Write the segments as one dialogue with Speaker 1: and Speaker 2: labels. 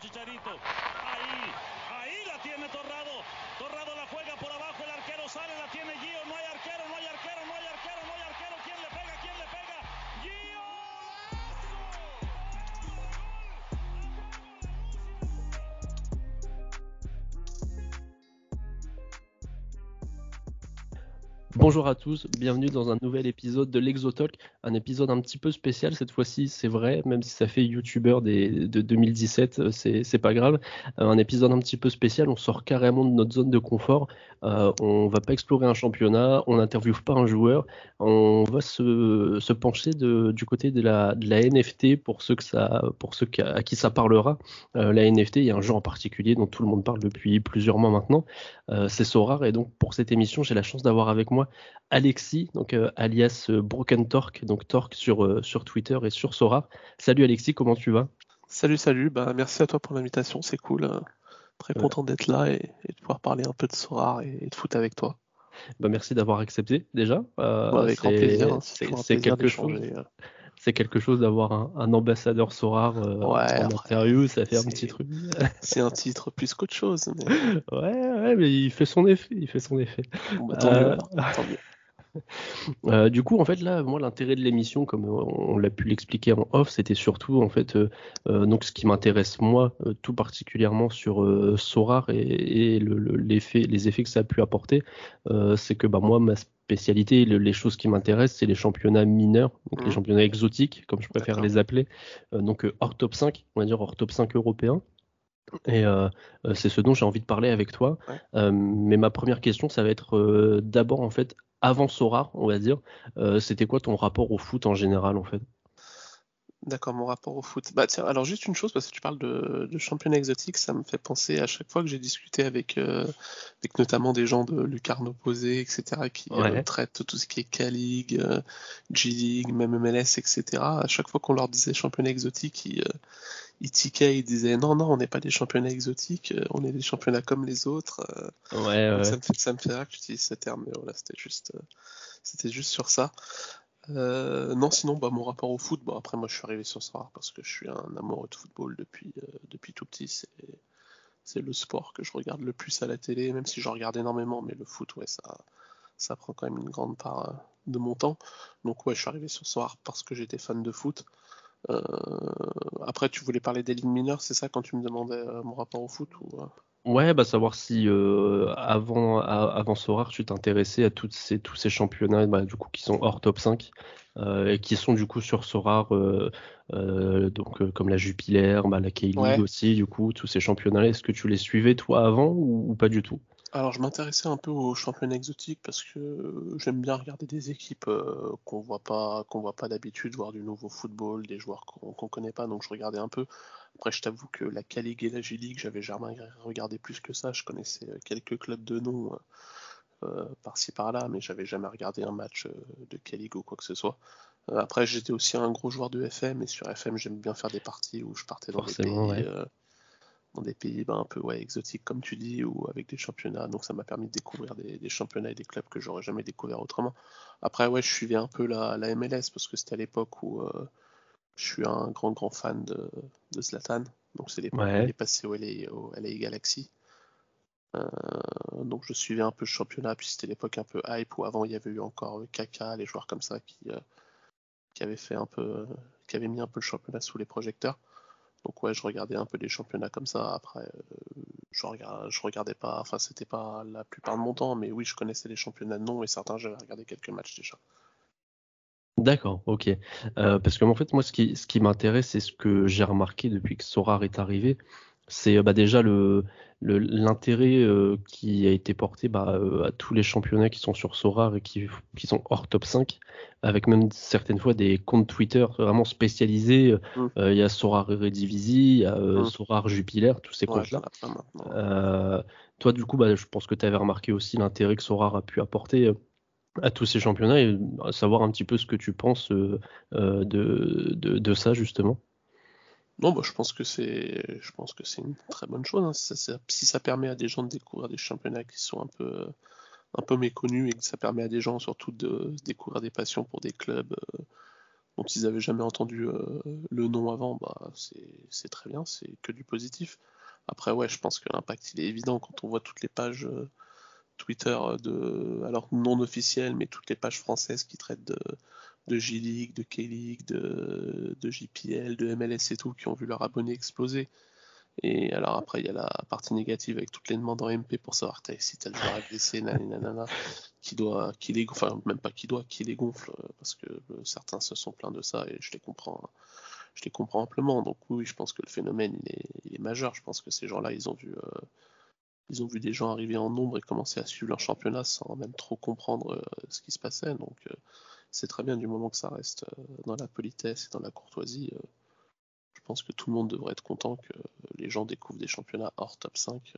Speaker 1: Chicharito. Ahí, ahí la tiene Torrado. Torrado la juega por abajo, el arquero sale, la tiene Gio.
Speaker 2: Bonjour à tous, bienvenue dans un nouvel épisode de l'Exotalk, un épisode un petit peu spécial cette fois-ci, c'est vrai, même si ça fait youtubeur des, de 2017, euh, c'est pas grave. Euh, un épisode un petit peu spécial, on sort carrément de notre zone de confort, euh, on va pas explorer un championnat, on n'interviewe pas un joueur, on va se, pencher du côté de la, NFT pour ceux, à qui ça parlera. Euh, la NFT, il y a un jeu en particulier dont tout le monde parle depuis plusieurs mois maintenant, c'est Sorare, et donc pour cette émission, j'ai la chance d'avoir avec moi Alexis, donc euh, alias euh, Broken Torque, donc Torque sur, euh, sur Twitter et sur Sora. Salut Alexis, comment tu vas?
Speaker 3: Salut, salut, bah, merci à toi pour l'invitation, c'est cool. euh, Très content d'être là et, et de pouvoir parler un peu de Sorar et, et de foot avec toi.
Speaker 2: bah, Merci d'avoir accepté déjà.
Speaker 3: Bah, avec grand plaisir, hein, c'est
Speaker 2: quelque chose. C'est quelque chose d'avoir un, un ambassadeur Sorar euh,
Speaker 3: Ouais,
Speaker 2: en interview, ça fait un petit truc.
Speaker 3: C'est un titre plus qu'autre chose, mais
Speaker 2: ouais, ouais, mais il fait son effet, il fait son effet.
Speaker 3: bon, bah, tant
Speaker 2: Euh,
Speaker 3: mieux, alors, tant mieux.
Speaker 2: Euh, du coup, en fait, là, moi, l'intérêt de l'émission, comme on l'a pu l'expliquer en off, c'était surtout, en fait, euh, euh, donc ce qui m'intéresse moi, tout particulièrement sur Sorar et, et le- le- l'effet, les effets que ça a pu apporter, c'est que bah, moi, ma spécialité, le- les choses qui m'intéressent, c'est les championnats mineurs, donc les
Speaker 3: Mhm.
Speaker 2: championnats exotiques, comme je préfère les appeler, donc hors top 5, on va dire hors top 5 européen. Et euh, c'est ce dont j'ai envie de parler avec toi.
Speaker 3: Ouais.
Speaker 2: Euh, mais ma première question, ça va être euh, d'abord en fait, avant Sora, on va dire, euh, c'était quoi ton rapport au foot en général en fait?
Speaker 3: D'accord, mon rapport au foot. Bah tiens, alors juste une chose, parce que tu parles de, de championnat exotique, ça me fait penser à chaque fois que j'ai discuté avec, euh, avec notamment des gens de Lucarno Posé, etc., qui euh, traitent tout ce qui est K-League, G-League, même MLS, etc. À chaque fois qu'on leur disait championnat exotique, ils, tiquaient, ils disaient non, non, on n'est pas des championnats exotiques, euh, on est des championnats comme les autres. euh,
Speaker 2: Ouais, ouais.
Speaker 3: ça me fait, ça me fait rire que tu utilises ce terme, mais voilà, c'était juste, euh, c'était juste sur ça. Euh, non, sinon, bah, mon rapport au foot, bon, après, moi, je suis arrivé sur ça parce que je suis un amoureux de football depuis, euh, depuis tout petit. C'est, c'est le sport que je regarde le plus à la télé, même si j'en regarde énormément, mais le foot, ouais, ça, ça prend quand même une grande part euh, de mon temps. Donc, ouais, je suis arrivé sur Soir parce que j'étais fan de foot. Euh, après, tu voulais parler des ligues mineures, c'est ça, quand tu me demandais euh, mon rapport au foot ou, euh,
Speaker 2: Ouais, bah savoir si euh, avant, a- avant Sora, tu t'intéressais à toutes ces, tous ces championnats bah, du coup, qui sont hors top 5 euh, et qui sont du coup sur Sora, euh, donc, comme la Jupiler, bah, la K-League
Speaker 3: Ouais.
Speaker 2: aussi, du coup, tous ces championnats-là, est-ce que tu les suivais toi avant ou, ou pas du tout?
Speaker 3: Alors, je m'intéressais un peu aux championnats exotiques parce que j'aime bien regarder des équipes euh, qu'on voit pas, qu'on voit pas d'habitude, voir du nouveau football, des joueurs qu'on connaît pas, donc je regardais un peu. Après, je t'avoue que la K-League et la G-League, j'avais jamais regardé plus que ça. Je connaissais euh, quelques clubs de nom euh, euh, par-ci par-là, mais j'avais jamais regardé un match euh, de K-League ou quoi que ce soit. Euh, après, j'étais aussi un gros joueur de FM, et sur FM, j'aime bien faire des parties où je partais dans des
Speaker 2: Forcément,
Speaker 3: pays,
Speaker 2: ouais.
Speaker 3: Dans des pays ben, un peu ouais, exotiques, comme tu dis, ou avec des championnats. Donc, ça m'a permis de découvrir des, des championnats et des clubs que j'aurais jamais découvert autrement. Après, ouais, je suivais un peu la, la MLS parce que c'était à l'époque où euh, je suis un grand, grand fan de, de Zlatan. Donc, c'est l'époque
Speaker 2: Ouais.
Speaker 3: où il est passé au LA, au LA Galaxy. Euh, donc je suivais un peu le championnat, puis c'était l'époque un peu hype où avant il y avait eu encore euh, Kaka, les joueurs comme ça qui, euh, qui avaient fait un peu, qui avaient mis un peu le championnat sous les projecteurs. Donc ouais, je regardais un peu des championnats comme ça. Après, euh, je, regardais, pas, enfin c'était pas la plupart de mon temps, mais oui, je connaissais les championnats de nom et certains j'avais regardé quelques matchs déjà.
Speaker 2: D'accord, ok. Euh, parce que en fait, moi, ce qui, m'intéresse, et ce que j'ai remarqué depuis que Sorar est arrivé, c'est euh, bah, déjà le, l'intérêt euh, qui a été porté bah, euh, à tous les championnats qui sont sur Sorar et qui, qui sont hors top 5, avec même certaines fois des comptes Twitter vraiment spécialisés.
Speaker 3: Mm.
Speaker 2: Euh, Il y a Sorar Eredivisie, il y a euh,
Speaker 3: Mm.
Speaker 2: Sorar Jupiler, tous ces
Speaker 3: Ouais,
Speaker 2: comptes-là. toi, du coup, bah, je pense que tu avais remarqué aussi l'intérêt que Sorar a pu apporter à tous ces championnats et savoir un petit peu ce que tu penses de, de, de ça, justement.
Speaker 3: Non, bah, je pense que c'est, je pense que c'est une très bonne chose. hein. Si, ça, permet à des gens de découvrir des championnats qui sont un peu, un peu méconnus et que ça permet à des gens surtout de découvrir des passions pour des clubs. euh, dont ils avaient jamais entendu le nom avant, bah, c'est très bien, c'est que du positif. Après, ouais, je pense que l'impact, il est évident quand on voit toutes les pages Twitter de, alors non officielles, mais toutes les pages françaises qui traitent de, de J-League, de K-League, de, de, JPL, de MLS et tout, qui ont vu leur abonné exploser. Et alors après, il y a la partie négative avec toutes les demandes en MP pour savoir si tel joueur est blessé, nanana, qui doit, qui les, enfin même pas qui doit, qui les gonfle, parce que euh, certains se sont plaints de ça et je les comprends, je les comprends amplement. Donc oui, je pense que le phénomène est, majeur. Je pense que ces gens-là, ils ont vu, euh, ils ont vu des gens arriver en nombre et commencer à suivre leur championnat sans même trop comprendre euh, ce qui se passait. Donc c'est très bien du moment que ça reste dans la politesse et dans la courtoisie je pense que tout le monde devrait être content que les gens découvrent des championnats hors top 5.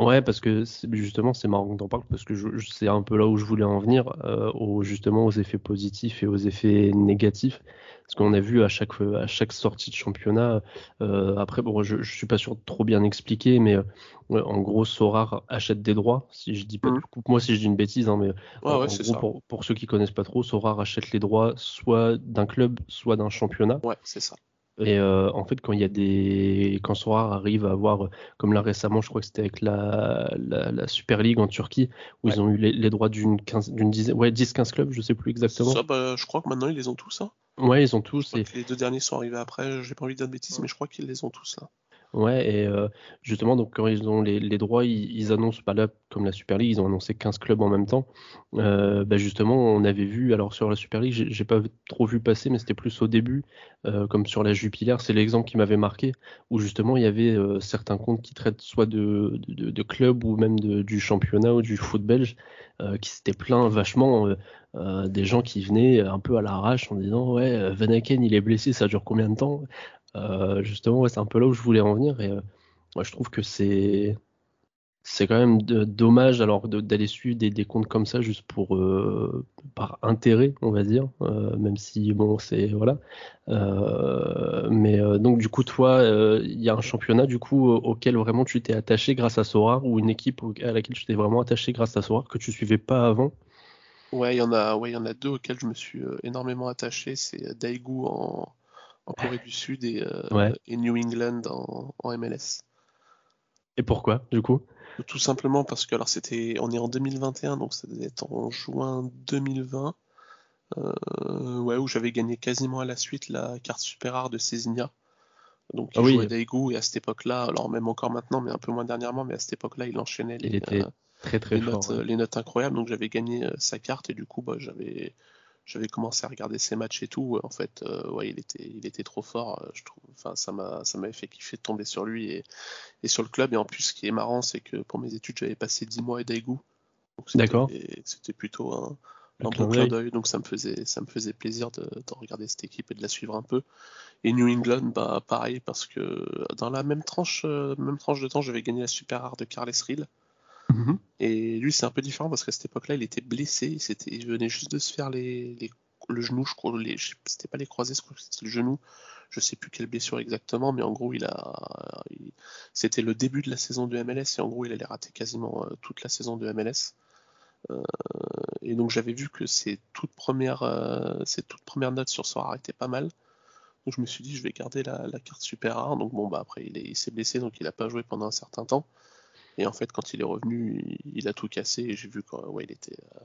Speaker 2: Ouais, parce que justement, c'est marrant que t'en parles parce que c'est un peu là où je voulais en venir, euh, justement aux effets positifs et aux effets négatifs. Parce qu'on a vu à chaque, à chaque sortie de championnat, euh, après, bon, je, je suis pas sûr de trop bien expliquer, mais euh, en gros, Sorar achète des droits. Si je dis pas, mmh. moi si je dis une bêtise, hein, mais en gros, pour, pour, ceux qui connaissent pas trop, Sorar achète les droits soit d'un club, soit d'un championnat.
Speaker 3: Ouais, c'est ça.
Speaker 2: Et euh, en fait, quand il y a des, quand Sorar arrive à avoir, comme là récemment, je crois que c'était avec la, la, Super League en Turquie, où ils ont eu les, droits d'une d'une dizaine, ouais, 10-15 clubs, je sais plus exactement.
Speaker 3: Ça, bah, je crois que maintenant ils les ont tous. Hein.
Speaker 2: Ouais, ils ont tous.
Speaker 3: Et... Les deux derniers sont arrivés après. J'ai pas envie de dire de bêtises, mais je crois qu'ils les ont tous là.
Speaker 2: Ouais, et justement, donc quand ils ont les, droits, ils, annoncent, pas là, comme la Super League, ils ont annoncé 15 clubs en même temps. Bah justement, on avait vu, alors sur la Super League, j'ai pas trop vu passer, mais c'était plus au début, comme sur la Jupiler, c'est l'exemple qui m'avait marqué, où justement il y avait certains comptes qui traitent soit de, de, clubs ou même du championnat ou du foot belge, qui s'étaient plaints vachement. des gens qui venaient un peu à l'arrache en disant ouais Van il est blessé ça dure combien de temps? Euh, justement, c'est un peu là où je voulais en venir. Et euh, je trouve que c'est c'est quand même dommage alors d'aller suivre des, des, comptes comme ça juste pour euh, par intérêt on va dire même si bon c'est voilà mais donc du coup toi il y a un championnat du coup auquel vraiment tu t'es attaché grâce à Sora ou une équipe à laquelle tu t'es vraiment attaché grâce à Sora que tu suivais pas avant?
Speaker 3: Ouais il y en a ouais il y en a deux auxquels je me suis énormément attaché c'est Daegu en en Corée du Sud et, euh, New England en, MLS.
Speaker 2: Et pourquoi, du coup?
Speaker 3: Tout simplement parce que alors c'était, on est en 2021, donc ça devait être en juin 2020, euh, ouais, où j'avais gagné quasiment à la suite la carte super rare de Césinia. Donc il ah jouait Daegu et à cette époque-là, alors même encore maintenant, mais un peu moins dernièrement, mais à cette époque-là, il enchaînait les,
Speaker 2: euh, très, très
Speaker 3: notes, les notes incroyables. Donc j'avais gagné sa carte et du coup, bah, j'avais j'avais commencé à regarder ses matchs et tout. En fait, euh, ouais, il était, il était trop fort. Euh, je trouve. Enfin, ça m'a, ça m'avait fait kiffer de tomber sur lui et, et, sur le club. Et en plus, ce qui est marrant, c'est que pour mes études, j'avais passé 10 mois à Daegu.
Speaker 2: D'accord.
Speaker 3: C'était plutôt un, un bon clin d'œil. Donc ça me faisait, ça me faisait plaisir de, de, regarder cette équipe et de la suivre un peu. Et New England, bah pareil, parce que dans la même tranche, euh, même tranche de temps, j'avais gagné la super rare de Carles Rill. Mhm. Et lui, c'est un peu différent parce qu'à cette époque-là, il était blessé. Il, venait juste de se faire les, le genou, je crois. C'était pas les croisés, je crois que c'était le genou. Je sais plus quelle blessure exactement, mais en gros, il a. C'était le début de la saison de MLS et en gros, il allait rater quasiment euh, toute la saison de MLS. Euh, et donc, j'avais vu que ses toutes premières, euh, notes sur Sora étaient pas mal. Donc, je me suis dit, je vais garder la, carte super rare. Donc, bon, bah après, il, il s'est blessé, donc il a pas joué pendant un certain temps. Et en fait, quand il est revenu, il, a tout cassé et j'ai vu qu'il ouais, il était euh,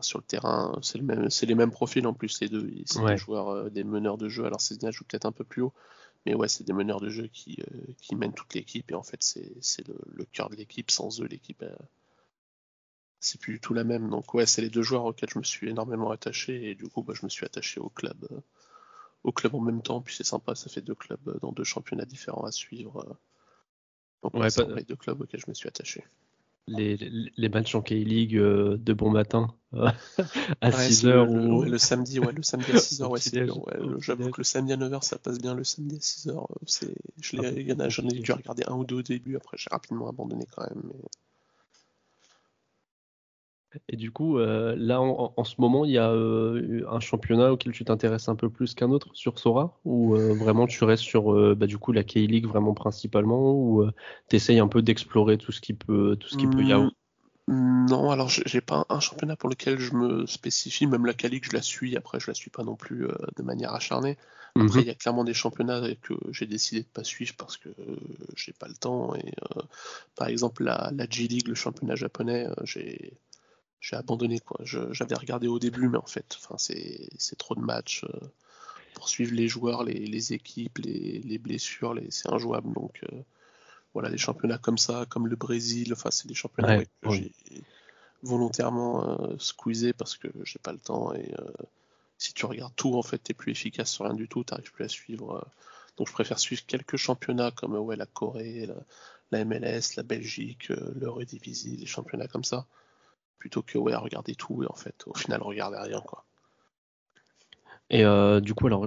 Speaker 3: sur le terrain. C'est le même, les mêmes profils en plus les deux. C'est des joueurs, euh, des meneurs de jeu. Alors Cézanne joue peut-être un peu plus haut, mais ouais, c'est des meneurs de jeu qui, euh, qui mènent toute l'équipe et en fait, c'est, c'est le, le, cœur de l'équipe. Sans eux, l'équipe c'est plus du tout la même. Donc ouais, c'est les deux joueurs auxquels je me suis énormément attaché et du coup, bah, je me suis attaché au club, au club en même temps. Puis c'est sympa, ça fait deux clubs dans deux championnats différents à suivre. Donc, ouais, c'est pas... deux clubs auxquels je me suis attaché.
Speaker 2: Les, les, matchs en K-League euh, de bon matin euh, à 6h
Speaker 3: le, ou... le, samedi ouais le samedi à 6h ouais, c'est j'avoue que le samedi à 9h ça passe bien le samedi à 6h c'est je l'ai j'en ai dû regarder un ou deux au début après j'ai rapidement abandonné quand même mais...
Speaker 2: Et du coup, euh, là, en, ce moment, il y a euh, un championnat auquel tu t'intéresses un peu plus qu'un autre sur Sora Ou euh, vraiment tu restes sur bah, du coup la K-League vraiment principalement Ou tu essayes un peu d'explorer tout ce qui peut, tout ce qui peut y avoir
Speaker 3: mmh. Non, alors j'ai pas un championnat pour lequel je me spécifie, même la Calique je la suis, après je la suis pas non plus de manière acharnée. Après mhm. il y a clairement des championnats que j'ai décidé de pas suivre parce que j'ai pas le temps. Et par exemple la, la G League, le championnat japonais, j'ai j'ai abandonné quoi. J'avais regardé au début, mais en fait, enfin c'est trop de matchs pour suivre les joueurs, les, les équipes, les, les blessures, les, c'est injouable donc voilà, des championnats comme ça, comme le Brésil, enfin, c'est des championnats que j'ai volontairement euh, squeezé parce que j'ai pas le temps et euh, si tu regardes tout, en fait, t'es plus efficace sur rien du tout, t'arrives plus à suivre. Euh. donc, je préfère suivre quelques championnats comme ouais, la Corée, la, MLS, la Belgique, l'Eurodivisie, les championnats comme ça, plutôt que ouais, regarder tout et en fait, au final, regarder rien, quoi.
Speaker 2: Et euh, du coup, alors,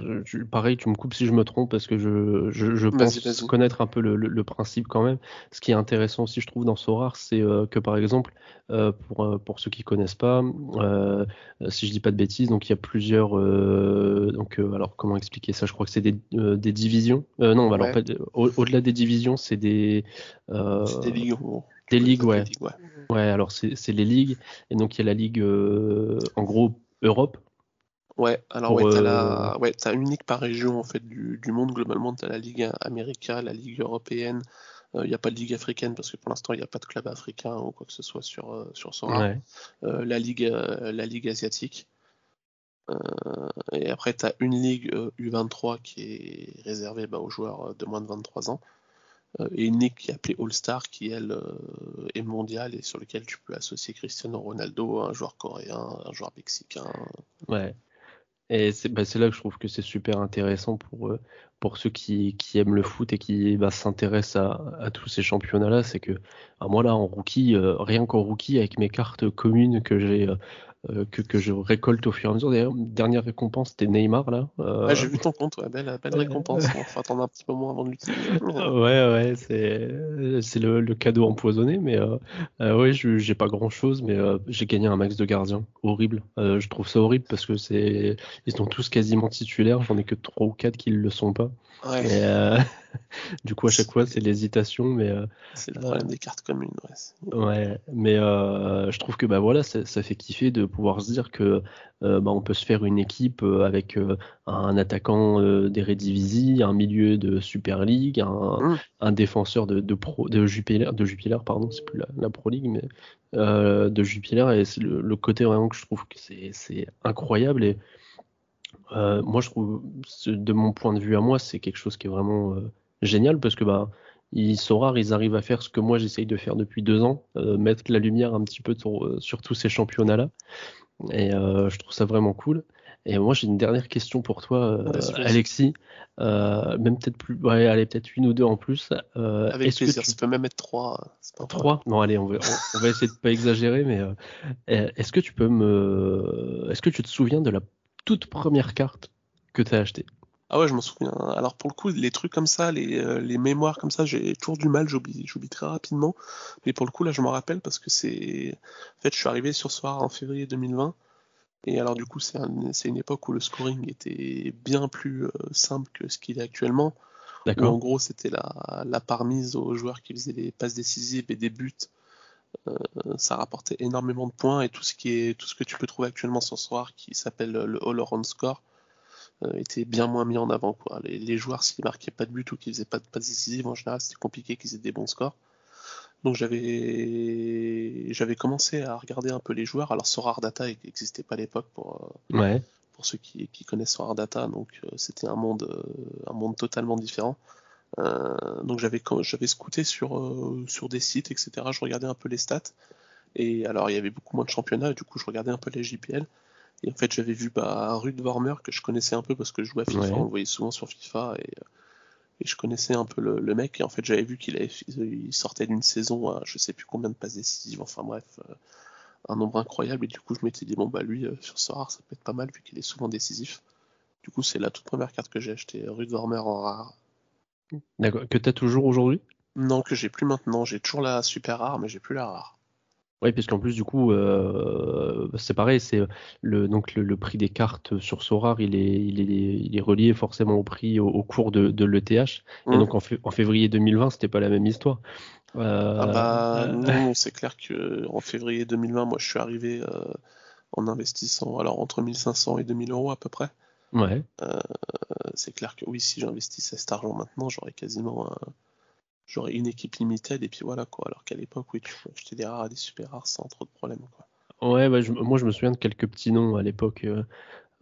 Speaker 2: pareil, tu me coupes si je me trompe, parce que je, je, je pense connaître un peu le, le, principe quand même. Ce qui est intéressant aussi, je trouve, dans Sorar, c'est euh, que par exemple, euh, pour, euh, pour ceux qui connaissent pas, euh, si je dis pas de bêtises, donc il y a plusieurs. donc, alors, comment expliquer ça? Je crois que c'est des, des divisions. non, alors, au-delà des divisions, c'est des.
Speaker 3: c'est des ligues.
Speaker 2: Des ligues, ouais. ouais. Ouais. alors c'est les ligues. Et donc, il y a la ligue, en gros, Europe
Speaker 3: Ouais, alors ouais, t'as la... Euh, ouais, une ligue par région en fait du, du monde globalement. T'as la ligue américaine, la ligue européenne. Il euh, n'y a pas de ligue africaine parce que pour l'instant il n'y a pas de club africain ou quoi que ce soit sur euh, sur Sora. la ligue la ligue asiatique. et après tu as une ligue U23 qui est réservée bah, aux joueurs de moins de 23 ans. Et une ligue qui est appelée All Star qui elle est mondiale et sur laquelle tu peux associer Cristiano Ronaldo, un joueur coréen, un joueur mexicain.
Speaker 2: Ouais. Et bah, c'est là que je trouve que c'est super intéressant pour, euh, pour ceux qui, qui aiment le foot et qui bah, s'intéressent à, à, tous ces championnats-là. C'est que bah, moi, là, en rookie, euh, rien qu'en rookie, avec mes cartes communes que j'ai euh, que, que, je récolte au fur et à mesure. D'ailleurs, dernière récompense, c'était Neymar là.
Speaker 3: Euh... j'ai vu ton compte, ouais, belle, belle récompense. Il faut attendre un petit moment avant de l'utiliser.
Speaker 2: ouais, ouais, c'est, le, le, cadeau empoisonné, mais ouais, j'ai pas grand chose, mais j'ai gagné un max de gardiens. Horrible. je trouve ça horrible parce que c'est, ils sont tous quasiment titulaires. J'en ai que trois ou quatre qui le sont pas. Ouais. Et, du coup, à chaque fois, c'est l'hésitation, mais
Speaker 3: c'est le problème des cartes communes.
Speaker 2: Ouais, ouais mais je trouve que bah voilà, ça, ça fait kiffer de pouvoir se dire que euh, bah, on peut se faire une équipe euh, avec euh, un attaquant d'Eredivisie, un milieu de Super League, un, mmh. défenseur de, de, pro, de Jupiler, de Jupiler, pardon, c'est plus la, Pro League, mais de Jupiler, et c'est le, côté vraiment que je trouve que c'est incroyable et moi je trouve de mon point de vue à moi c'est quelque chose qui est vraiment génial parce que bah ils sont rares, ils arrivent à faire ce que moi j'essaye de faire depuis deux ans, euh, mettre la lumière un petit peu sur, sur tous ces championnats-là. Et euh, je trouve ça vraiment cool. Et moi j'ai une dernière question pour toi, euh, Alexis. même peut-être plus, ouais, allez peut-être une ou deux en plus.
Speaker 3: Avec plaisir, tu... ça peut même être trois.
Speaker 2: trois? Non, allez, on va, on, va essayer de pas exagérer, mais est-ce que tu peux me, est-ce que tu te souviens de la toute première carte que tu as achetée
Speaker 3: ah ouais, je m'en souviens. Alors pour le coup, les trucs comme ça, les, euh, les mémoires comme ça, j'ai toujours du mal, j'oublie, très rapidement. Mais pour le coup, là, je m'en rappelle parce que c'est. En fait, je suis arrivé sur soir en février 2020. Et alors du coup, c'est une époque où le scoring était bien plus euh, simple que ce qu'il est actuellement. D'accord. En gros, c'était la, la part mise aux joueurs qui faisaient des passes décisives et des buts. Euh, ça rapportait énormément de points et tout ce qui est tout ce que tu peux trouver actuellement sur soir qui s'appelle le All Around Score euh, était bien moins mis en avant. Quoi. Les, joueurs, s'ils marquaient pas de but ou qu'ils faisaient pas de passes décisives, en général, c'était compliqué qu'ils aient des bons scores. Donc j'avais j'avais commencé à regarder un peu les joueurs. Alors Sorar Data n'existait pas à l'époque pour euh, pour ceux qui, qui connaissent Sorar Data, donc euh, c'était un monde un monde totalement différent. Donc j'avais j'avais scouté sur sur des sites etc. Je regardais un peu les stats et alors il y avait beaucoup moins de championnats. du coup je regardais un peu les JPL et en fait, j'avais vu bah, Rude Warmer que je connaissais un peu parce que je jouais à FIFA, on le voyait souvent sur FIFA et, euh, et je connaissais un peu le, mec. Et en fait, j'avais vu qu'il avait, il sortait d'une saison à je sais plus combien de passes décisives, enfin bref, euh, un nombre incroyable. Et du coup, je m'étais dit, bon, bah lui, euh, sur rare, ça peut être pas mal vu qu'il est souvent décisif. Du coup, c'est la toute première carte que j'ai acheté, Rude Warmer en rare.
Speaker 2: D'accord, que tu as toujours aujourd'hui?
Speaker 3: Non, que j'ai plus maintenant. J'ai toujours la super rare, mais j'ai plus la rare.
Speaker 2: Oui, puisqu'en plus, du coup, euh, c'est pareil, c'est le, donc le, prix des cartes sur Sorar, il est, il est, il est relié forcément au prix au, cours de, de l'ETH. Et
Speaker 3: Mmh.
Speaker 2: donc en, fé- en février 2020, c'était pas la même histoire. Euh,
Speaker 3: Ah bah non, c'est clair que en février 2020, moi je suis arrivé euh, en investissant alors entre 1500 et 2000 euros à peu près.
Speaker 2: Ouais.
Speaker 3: Euh, c'est clair que oui, si j'investissais cet argent maintenant, j'aurais quasiment un- j'aurais une équipe limited et puis voilà quoi. Alors qu'à l'époque, oui, tu pouvais acheter des rares et des super rares sans trop de problèmes quoi.
Speaker 2: Ouais, bah, je- moi je me souviens de quelques petits noms à l'époque euh,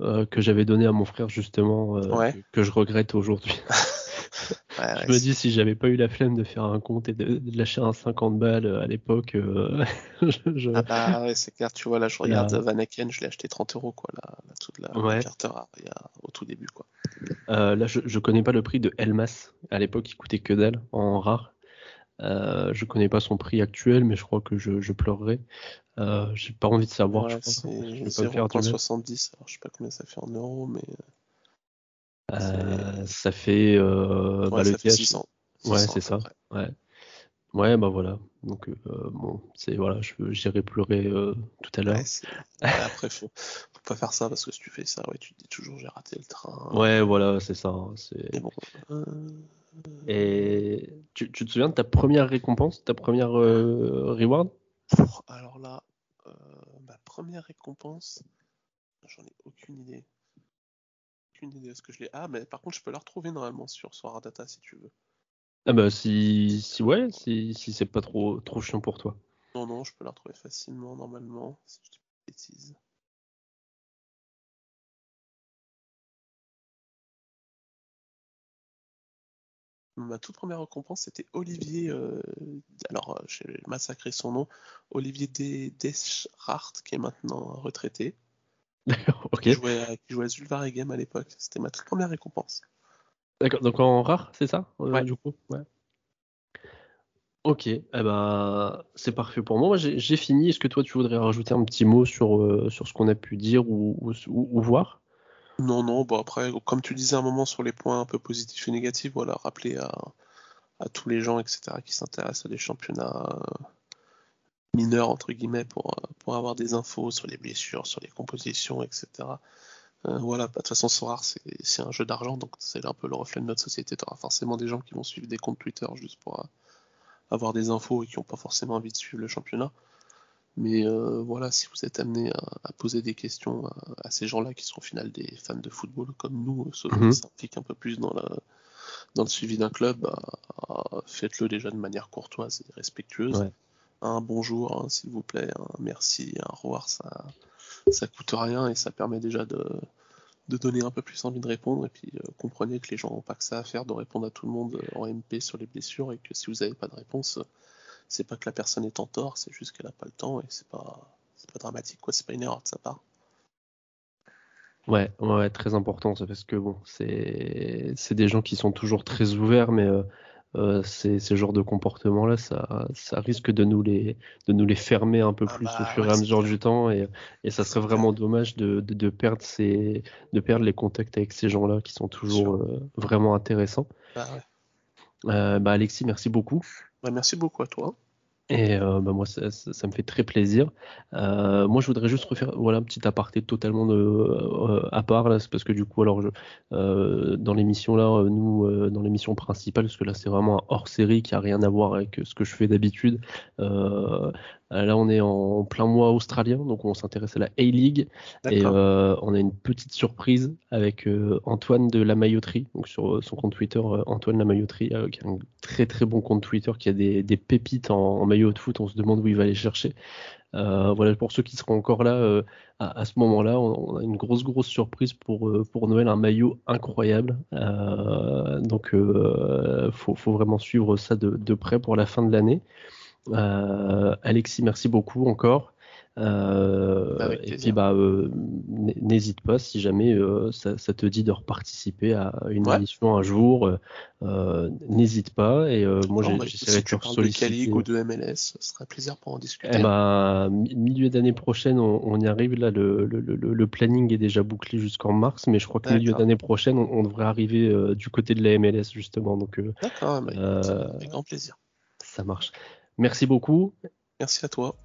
Speaker 2: euh, que j'avais donné à mon frère justement,
Speaker 3: Ouais.
Speaker 2: que, que je regrette aujourd'hui.
Speaker 3: Ouais,
Speaker 2: Je me dis si j'avais pas eu la flemme de faire un compte et de, de lâcher un 50 balles euh, à l'époque, euh, je- je-
Speaker 3: Ah bah ouais, c'est clair, tu vois là, je regarde
Speaker 2: Là.
Speaker 3: Van Aken, je l'ai acheté 30 euros quoi, la, la, toute la,
Speaker 2: Ouais.
Speaker 3: la carte rare il y a, au tout début quoi.
Speaker 2: euh, là je, je connais pas le prix de Elmas. À l'époque, il coûtait que dalle en rare. Euh, je connais pas son prix actuel, mais je crois que je, je pleurerai. Euh, j'ai pas envie de savoir. je
Speaker 3: Ouais,
Speaker 2: crois.
Speaker 3: c'est
Speaker 2: Je vais pas faire du mal.
Speaker 3: 0.70, alors je sais pas combien ça fait en euros, mais
Speaker 2: Euh, ça fait euh,
Speaker 3: ouais,
Speaker 2: bah,
Speaker 3: ça
Speaker 2: le
Speaker 3: fait
Speaker 2: TH,
Speaker 3: 600.
Speaker 2: Ouais,
Speaker 3: 600
Speaker 2: c'est ça. Ouais. Ouais, bah voilà. Donc euh, bon, c'est voilà, je j'irai pleurer tout à l'heure.
Speaker 3: Ouais, après, faut, faut pas faire ça parce que si tu fais ça, ouais, tu te dis toujours j'ai raté le train.
Speaker 2: Ouais, voilà, c'est ça. hein, C'est
Speaker 3: bon,
Speaker 2: Et tu, tu te souviens de ta première récompense, ta première reward?
Speaker 3: Alors là, ma première récompense, j'en ai aucune idée. Aucune idée. Est-ce que je l'ai? Ah, mais par contre, je peux la retrouver normalement sur Soir Data si tu veux.
Speaker 2: Ah bah si, si ouais, si, si c'est pas trop trop chiant pour toi.
Speaker 3: Non, non, je peux la retrouver facilement normalement, si je dis pas de bêtises. Ma toute première récompense, c'était Olivier, euh, alors euh, j'ai massacré son nom, Olivier Des- Deschardt, qui est maintenant retraité,
Speaker 2: ok.
Speaker 3: qui jouait à, qui jouait à Zulvaregem à l'époque. C'était ma toute première récompense.
Speaker 2: D'accord. Donc en rare, c'est ça euh,
Speaker 3: Ouais.
Speaker 2: Du coup? Ouais. Ok. Eh ben c'est parfait pour moi. Moi j'ai fini. Est-ce que toi tu voudrais rajouter un petit mot sur euh, sur ce qu'on a pu dire ou, ou, ou- ou voir?
Speaker 3: Non, non, bon après, comme tu disais un moment sur les points un peu positifs et négatifs, voilà, rappeler à, à tous les gens, etc., qui s'intéressent à des championnats euh, mineurs, entre guillemets, pour, euh, pour avoir des infos sur les blessures, sur les compositions, etc. Euh, voilà, bah, de toute façon, Sorar, c'est c'est un jeu d'argent, donc c'est un peu le reflet de notre société. Tu auras forcément des gens qui vont suivre des comptes Twitter juste pour euh, avoir des infos et qui n'ont pas forcément envie de suivre le championnat. Mais euh, voilà, si vous êtes amené à, à poser des questions à, à ces gens-là qui sont au final des fans de football comme nous, sauf
Speaker 2: Mhm.
Speaker 3: qui s'impliquent un peu plus dans, la, dans le suivi d'un club, bah, faites-le déjà de manière courtoise et respectueuse.
Speaker 2: Ouais.
Speaker 3: Un bonjour, un s'il vous plaît, un merci, un au revoir, ça, ça coûte rien et ça permet déjà de, de donner un peu plus envie de répondre. Et puis euh, comprenez que les gens n'ont pas que ça à faire de répondre à tout le monde euh, en MP sur les blessures et que si vous n'avez pas de réponse, c'est pas que la personne est en tort, c'est juste qu'elle n'a pas le temps et c'est pas, c'est pas dramatique, quoi. C'est pas une erreur de sa part.
Speaker 2: Ouais, ouais, très important, ça, parce que bon, c'est c'est des gens qui sont toujours très ouverts, mais euh, euh, ces, ces genres de comportements-là, ça, ça risque de nous les de nous les fermer un peu
Speaker 3: Ah
Speaker 2: plus
Speaker 3: bah
Speaker 2: au fur et
Speaker 3: ouais,
Speaker 2: à mesure
Speaker 3: clair.
Speaker 2: du temps, et, et ça serait vraiment dommage de, de, de perdre ces de perdre les contacts avec ces gens-là qui sont toujours euh, vraiment intéressants.
Speaker 3: Bah ouais.
Speaker 2: Euh, bah Alexis, merci beaucoup.
Speaker 3: Bah, merci beaucoup à toi.
Speaker 2: Et euh, bah, moi, ça, ça- me fait très plaisir. Euh, moi, je voudrais juste refaire voilà, un petit aparté totalement de, euh, à part, là, parce que du coup, alors, je, euh, dans l'émission là, euh, nous, euh, dans l'émission principale, parce que là, c'est vraiment un hors-série qui a rien à voir avec ce que je fais d'habitude. Euh, là, on est en plein mois australien, donc on s'intéresse à la A-League. Et euh, on a une petite surprise avec euh, Antoine de la Mailloterie, donc sur son compte Twitter, Antoine la Mailloterie, qui a un très très bon compte Twitter, qui a des, des pépites en, en maillot de foot. On se demande où il va les chercher. Euh, voilà, pour ceux qui seront encore là euh, à, à ce moment-là, on, on a une grosse grosse surprise pour euh, pour Noël, un maillot incroyable. Euh, donc euh, faut, faut vraiment suivre ça de, de près pour la fin de l'année. Euh, Alexis, merci beaucoup encore. Euh, et puis bah euh, n'hésite pas si jamais euh, ça, ça te dit de reparticiper à une
Speaker 3: Ouais.
Speaker 2: émission un jour, n'hésite pas et moi j'ai- j'essaierai de
Speaker 3: de
Speaker 2: solliciter.
Speaker 3: K-League ou de MLS, ce serait un plaisir pour en discuter.
Speaker 2: Eh ben, mi- milieu d'année prochaine, on, on y arrive. Là, le, le, le, le planning est déjà bouclé jusqu'en mars, mais je crois que milieu d'année prochaine, on, on devrait arriver du côté de la MLS justement. Donc,
Speaker 3: D'accord, bah, avec grand plaisir.
Speaker 2: ça marche. Merci beaucoup.
Speaker 3: Merci à toi.